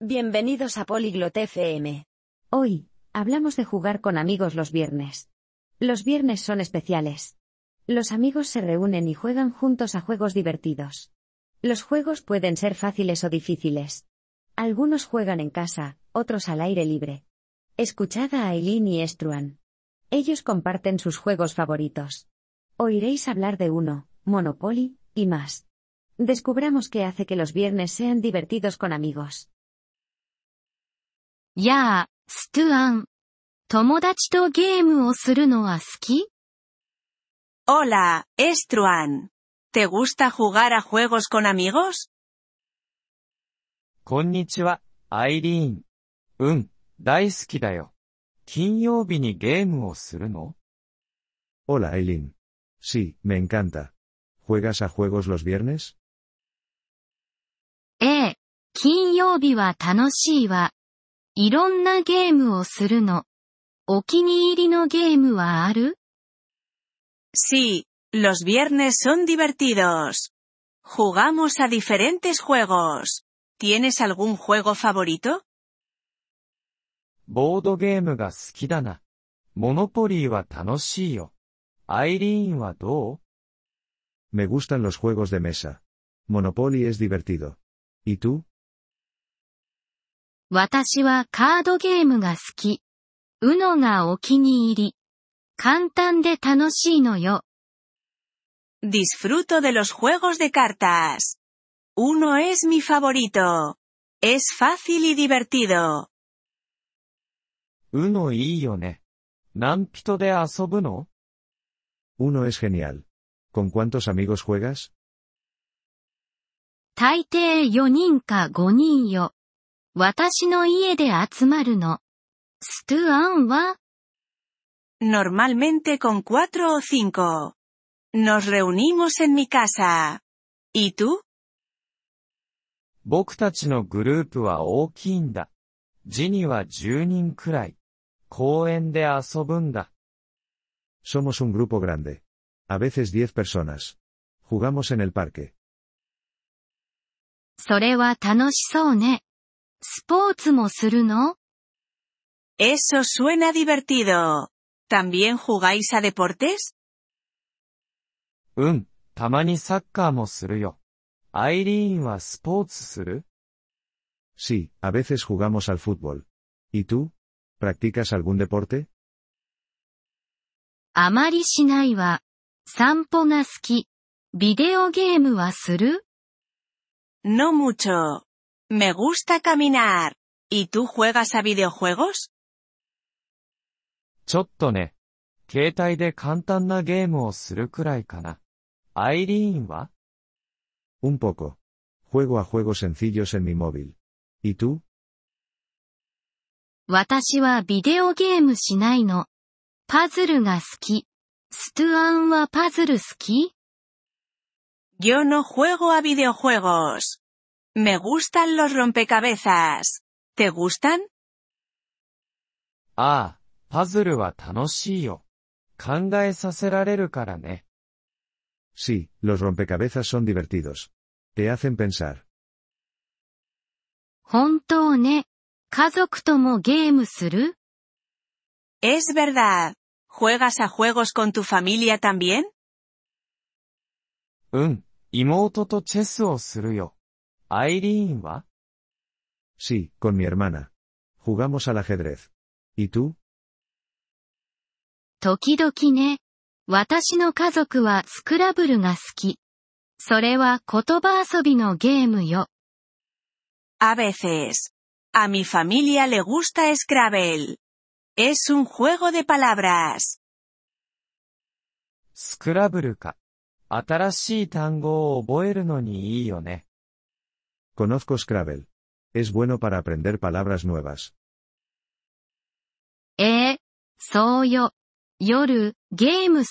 Bienvenidos a Polyglot FM. Hoy, hablamos de jugar con amigos los viernes. Los viernes son especiales. Los amigos se reúnen y juegan juntos a juegos divertidos. Los juegos pueden ser fáciles o difíciles. Algunos juegan en casa, otros al aire libre. Escuchad a Aileen y Estruan. Ellos comparten sus juegos favoritos. Oiréis hablar de uno, Monopoly, y más. Descubramos qué hace que los viernes sean divertidos con amigos. やあ、ストゥアン。友達とゲームをするのは好き Hola, Estruan. ¿Te gusta jugar a juegos con amigos? こんにちは、アイリーン。うん、大好きだよ。金曜日にゲームをするの Hola Eileen. Sí, me encanta. ¿Juegas a juegos los viernes? ええ、金曜日は楽しいわ。いろんなゲームをするの。お気に入りのゲームはある Sí, los viernes son divertidos. Jugamos a diferentes juegos. ¿Tienes algún juego favorito? ボードゲームが好きだな。モノポリーは楽しいよ。アイリーンはどう Me gustan los juegos de mesa. Monopoly es divertido. ¿Y tú? 私はカードゲームが好き。うのがお気に入り。簡単で楽しいのよ。Disfruto de los juegos de cartas. Uno es mi favorito. Es fácil y divertido. うのいいよね。何人で遊ぶの Uno es genial. ¿Con cuántos amigos juegas? 大抵4人か5人よ。私の家で集まるの。ストゥアンは Normalmente con cuatro o cinco. Nos reunimos en mi casa. ¿Y tú? 僕たちのグループは大きいんだ。ジニは10人くらい。公園で遊ぶんだ。Somos un grupo grande. A veces 10 personas. Jugamos en el parque. それは楽しそうね。スポーツもするの Eso suena divertido. ¿También jugáis a deportes? うん、たまにサッカーもするよ。アイリーンはスポーツする Sí, a veces jugamos al fútbol. ¿Y tú? ¿Practicas algún deporte? あまりしないわ。散歩が好き。ビデオゲームはする No mucho. Me gusta caminar. ¿Y tú juegas a videojuegos? ちょっとね。携帯で簡単なゲームをするくらいかな。アイリーンは Un poco. Juego a juegos sencillos en mi móvil. ¿Y tú? 私はビデオゲームしないの。パズルが好き。ストゥアンはパズル好き Yo no juego a videojuegos. Me gustan los rompecabezas. ¿Te gustan? ああ、パズルは楽しいよ。考えさせられるからね。 Sí, los rompecabezas son divertidos. Te hacen pensar. 本当ね。家族ともゲームする Es verdad. ¿Juegas a juegos con tu familia también? うん、妹とチェスをするよ。 アイリーンは Sí, con mi hermana. Jugamos al ajedrez. ¿Y tú? 時々ね。私の家族はスクラブルが好き。それは言葉遊びのゲームよ。A veces. A mi familia le gusta Scrabble. Es un juego de palabras. スクラブルか。新しい単語を覚えるのにいいよね。Conozco Scrabble. Es bueno para aprender palabras nuevas. Eh, soyo. Yoru, game?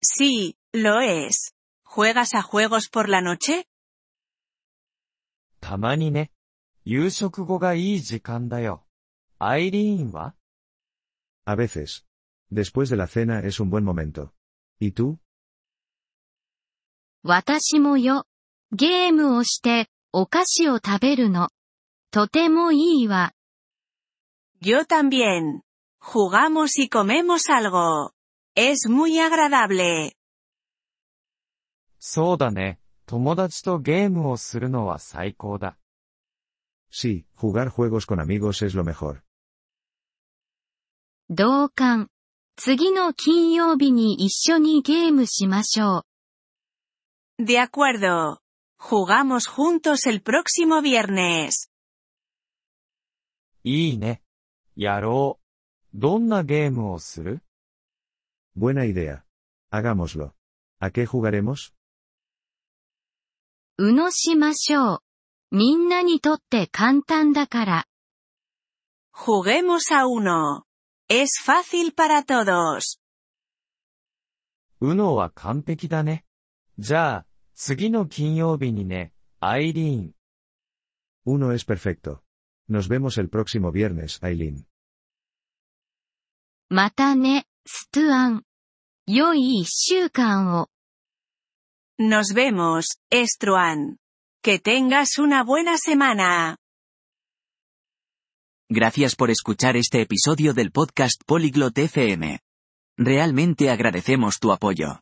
Sí, lo es. ¿Juegas a juegos por la noche? Tamani ne. A veces. Después de la cena es un buen momento. ¿Y tú? Watashi yo. ゲームをして、お菓子を食べるの。とてもいいわ。Yo también. Jugamos y comemos algo. Es muy agradable. そうだね。友達とゲームをするのは最高だ。Sí, jugar juegos con amigos es lo mejor. 同感。次の金曜日に一緒にゲームしましょう。De acuerdo. Jugamos juntos el próximo viernes. いいね。やろう。どんなゲームをする Buena idea. Hagámoslo. ¿A qué jugaremos? うのしましょう。みんなにとって簡単だから。 Juguemos a uno. Es fácil para todos. うのは完璧だね。じゃあ、 次の金曜日にね、アイリーン。 Uno es perfecto. Nos vemos el próximo viernes, Aileen. またね、ストゥアン。良い一週間を。 Nos vemos, Estruan. Que tengas una buena semana. Gracias por escuchar este episodio del podcast Polyglot FM. Realmente agradecemos tu apoyo.